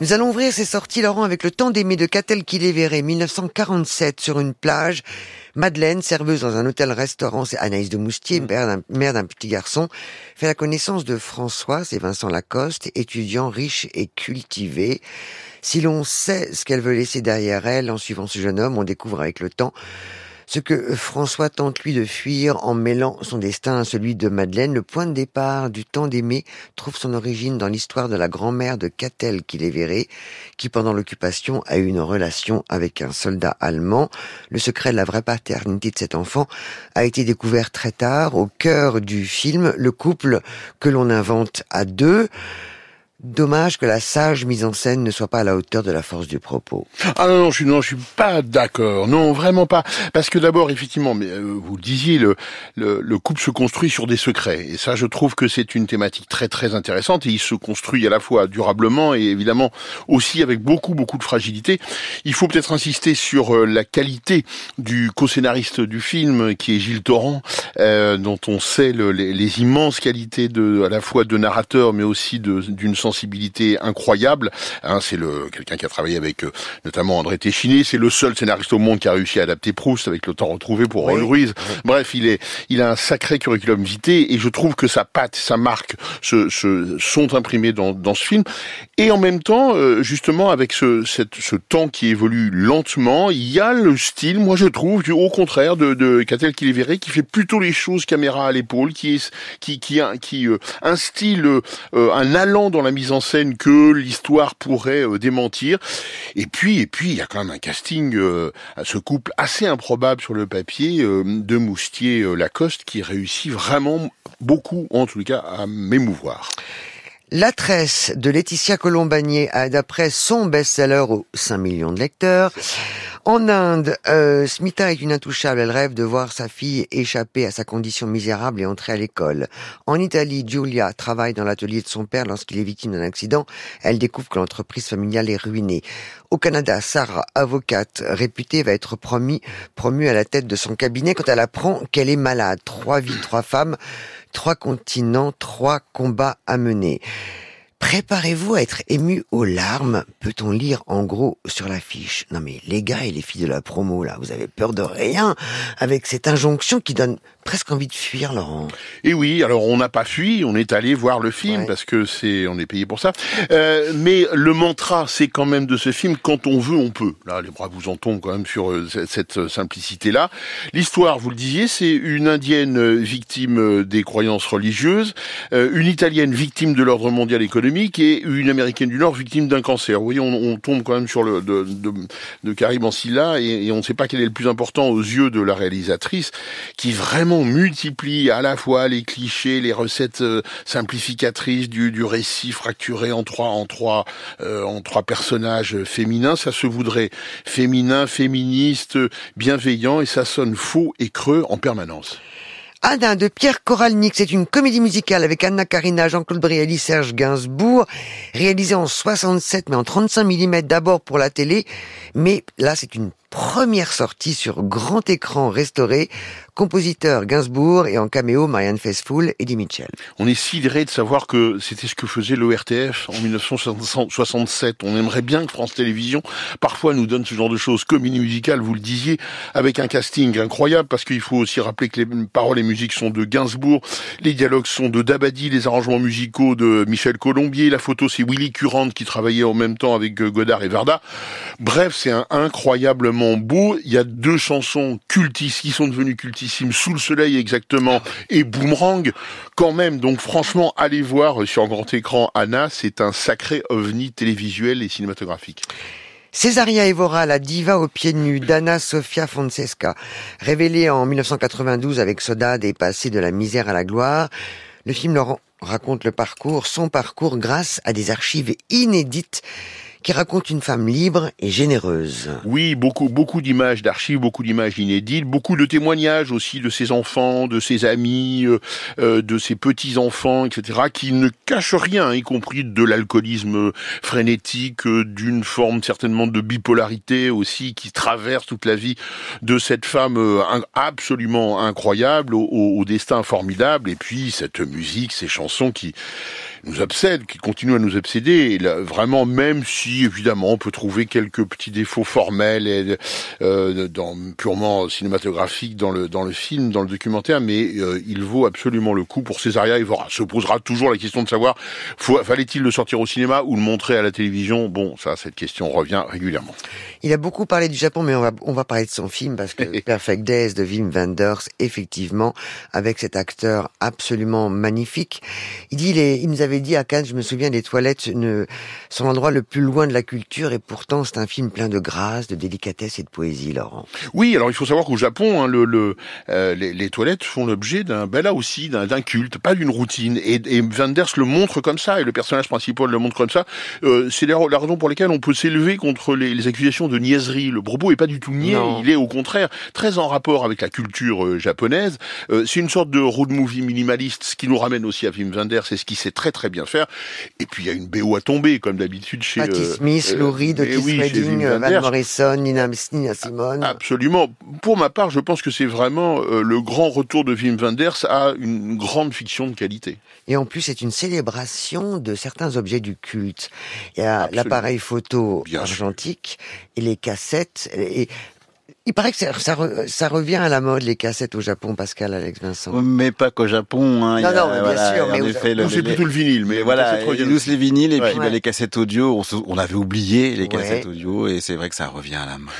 Nous allons ouvrir ces sorties, Laurent, avec le temps d'aimer de Catel qui les verrait, 1947, sur une plage. Madeleine, serveuse dans un hôtel-restaurant, c'est Anaïs de Moustier, mm. mère d'un petit garçon, fait la connaissance de François, c'est Vincent Lacoste, étudiant riche et cultivé. Si l'on sait ce qu'elle veut laisser derrière elle en suivant ce jeune homme, on découvre avec le temps ce que François tente lui de fuir en mêlant son destin à celui de Madeleine. Le point de départ du temps d'aimer trouve son origine dans l'histoire de la grand-mère de Catel qui les verrait, qui pendant l'occupation a eu une relation avec un soldat allemand. Le secret de la vraie paternité de cet enfant a été découvert très tard, au cœur du film, le couple que l'on invente à deux. Dommage que la sage mise en scène ne soit pas à la hauteur de la force du propos. Ah non, non, je suis, non, je suis pas d'accord. Non, vraiment pas. Parce que d'abord, effectivement, mais euh, vous le disiez, le, le, le, couple se construit sur des secrets. Et ça, je trouve que c'est une thématique très, très intéressante. Et il se construit à la fois durablement et évidemment aussi avec beaucoup, beaucoup de fragilité. Il faut peut-être insister sur euh, la qualité du co-scénariste du film, qui est Gilles Torrent, euh, dont on sait le, les, les, immenses qualités de, à la fois de narrateur, mais aussi d'une sensibilité incroyable. Hein, c'est le quelqu'un qui a travaillé avec euh, notamment André Téchiné. C'est le seul scénariste au monde qui a réussi à adapter Proust avec le temps retrouvé pour oui. Ruiz. Bref, il est, il a un sacré curriculum vitae et je trouve que sa patte, sa marque se, se sont imprimées dans, dans ce film. Et en même temps, euh, justement, avec ce, cette, ce temps qui évolue lentement, il y a le style, moi je trouve, au contraire de, de Catel verrait qui fait plutôt les choses caméra à l'épaule, qui est, qui, qui, qui, qui euh, instille euh, un allant dans la mise en scène que l'histoire pourrait euh, démentir. Et puis, et puis, il y a quand même un casting euh, à ce couple assez improbable sur le papier euh, de Moustier Lacoste qui réussit vraiment beaucoup, en tout cas, à m'émouvoir. La tresse de Laetitia Colombanier a d'après son best-seller aux 5 millions de lecteurs. En Inde, euh, Smita est une intouchable. Elle rêve de voir sa fille échapper à sa condition misérable et entrer à l'école. En Italie, Giulia travaille dans l'atelier de son père lorsqu'il est victime d'un accident. Elle découvre que l'entreprise familiale est ruinée. Au Canada, Sarah, avocate réputée, va être promue, promue à la tête de son cabinet quand elle apprend qu'elle est malade. Trois vies, trois femmes, trois continents, trois combats à mener. Préparez-vous à être ému aux larmes, peut-on lire en gros sur l'affiche? Non mais les gars et les filles de la promo là, vous avez peur de rien avec cette injonction qui donne presque envie de fuir, Laurent. Et oui, alors on n'a pas fui, on est allé voir le film ouais. parce que c'est, on est payé pour ça. Euh, mais le mantra, c'est quand même de ce film quand on veut, on peut. Là, les bras vous en tombent quand même sur euh, cette simplicité-là. L'histoire, vous le disiez, c'est une indienne victime des croyances religieuses, euh, une italienne victime de l'ordre mondial économique et une américaine du Nord victime d'un cancer. Vous voyez, on, on, tombe quand même sur le de, de, de Karim et, et on ne sait pas quel est le plus important aux yeux de la réalisatrice, qui vraiment multiplie à la fois les clichés, les recettes euh, simplificatrices du, du, récit fracturé en trois, en trois, euh, en trois personnages féminins. Ça se voudrait féminin, féministe, bienveillant, et ça sonne faux et creux en permanence. Anna de Pierre Koralnik, c'est une comédie musicale avec Anna Karina, Jean-Claude Brialy, Serge Gainsbourg, réalisée en 67 mais en 35 mm d'abord pour la télé, mais là c'est une première sortie sur grand écran restauré, compositeur Gainsbourg et en caméo Marianne Faithfull, Eddie Mitchell. On est sidéré de savoir que c'était ce que faisait l'ORTF en 1967. On aimerait bien que France Télévisions parfois nous donne ce genre de choses. Comédie musicale, vous le disiez, avec un casting incroyable parce qu'il faut aussi rappeler que les paroles et musiques sont de Gainsbourg, les dialogues sont de Dabadi, les arrangements musicaux de Michel Colombier, la photo c'est Willy Currant qui travaillait en même temps avec Godard et Varda. Bref, c'est un incroyablement beau. Il y a deux chansons cultissimes qui sont devenues cultissimes, Sous le soleil exactement et Boomerang quand même. Donc franchement, allez voir sur grand écran Anna, c'est un sacré ovni télévisuel et cinématographique. Césaria Evora, la diva aux pieds nus d'Anna Sofia Fonseca, révélée en 1992 avec Soda des passés de la misère à la gloire, le film raconte le parcours, son parcours grâce à des archives inédites qui raconte une femme libre et généreuse. Oui, beaucoup, beaucoup d'images d'archives, beaucoup d'images inédites, beaucoup de témoignages aussi de ses enfants, de ses amis, euh, euh de ses petits-enfants, etc., qui ne cachent rien, y compris de l'alcoolisme frénétique, euh, d'une forme certainement de bipolarité aussi qui traverse toute la vie de cette femme euh, absolument incroyable, au, au destin formidable, et puis cette musique, ces chansons qui nous obsède, qui continue à nous obséder. Et là, vraiment, même si évidemment on peut trouver quelques petits défauts formels et euh, dans, purement cinématographiques dans le dans le film, dans le documentaire, mais euh, il vaut absolument le coup pour Césaria Evora. Se posera toujours la question de savoir fallait-il le sortir au cinéma ou le montrer à la télévision? Bon, ça, cette question revient régulièrement. Il a beaucoup parlé du Japon, mais on va on va parler de son film parce que Perfect Days de Wim Wenders, effectivement, avec cet acteur absolument magnifique. Il dit, il, il nous avait dit à Cannes, je me souviens, les toilettes ne, sont l'endroit le plus loin de la culture et pourtant c'est un film plein de grâce, de délicatesse et de poésie, Laurent. Oui, alors il faut savoir qu'au Japon, hein, le, le euh, les, les, toilettes font l'objet d'un, ben là aussi, d'un culte, pas d'une routine. Et, et Wenders le montre comme ça, et le personnage principal le montre comme ça. Euh, c'est la, la, raison pour laquelle on peut s'élever contre les, les, accusations de niaiserie. Le propos est pas du tout niais, il est au contraire très en rapport avec la culture euh, japonaise. Euh, c'est une sorte de road movie minimaliste, ce qui nous ramène aussi à Wim Wenders, c'est ce qui sait très très bien faire. Et puis il y a une BO à tomber, comme d'habitude chez Patti euh, Smith, Lou Reed, Otis oui, Redding, Van Morrison, Nina, Nina Simone. Absolument. Pour ma part, je pense que c'est vraiment le grand retour de Wim Wenders à une grande fiction de qualité. Et en plus, c'est une célébration de certains objets du culte. Il y a l'appareil photo Bien argentique sûr. et les cassettes. Et il paraît que ça, ça, ça, revient à la mode les cassettes au Japon, Pascal, Alex Vincent. Mais pas qu'au Japon. Hein. Non, a, non, mais voilà, bien sûr. Mais effet, le, c'est plutôt le vinyle. Mais voilà, nous les vinyles et ouais. puis bah, les cassettes audio. On, on, avait oublié les cassettes ouais. audio et c'est vrai que ça revient à la mode.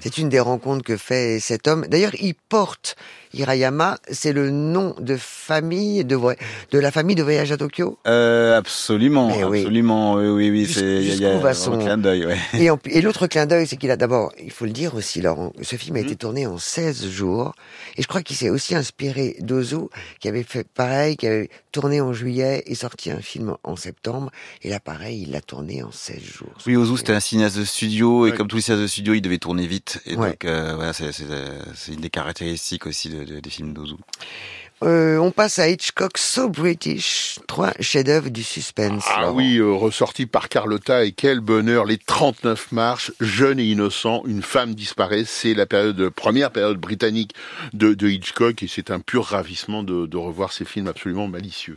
C'est une des rencontres que fait cet homme. D'ailleurs, il porte Hirayama, c'est le nom de famille de de la famille de voyage à Tokyo? Euh, absolument, oui. absolument, oui, oui, oui. C'est il y a, y a son... un clin d'œil. Ouais. Et, l'autre clin d'œil, c'est qu'il a d'abord, il faut le dire aussi, Laurent, ce film a été tourné en 16 jours, et je crois qu'il s'est aussi inspiré d'Ozu, qui avait fait pareil, qui avait tourné en juillet et sorti un film en septembre, et là pareil, il l'a tourné en 16 jours. Oui, Ozu, c'était un cinéaste de studio, ouais. et comme tous les cinéastes de studio, il devait tourner vite, et ouais. donc euh, voilà, c'est une des caractéristiques aussi de, de, des films d'Ozu. Euh, on passe à Hitchcock So British, trois chefs-d'œuvre du suspense. Ah Laurent. oui, euh, ressorti par Carlotta et quel bonheur, les 39 marches, jeune et innocent, une femme disparaît, c'est la période première période britannique de, de Hitchcock et c'est un pur ravissement de, de revoir ces films absolument malicieux.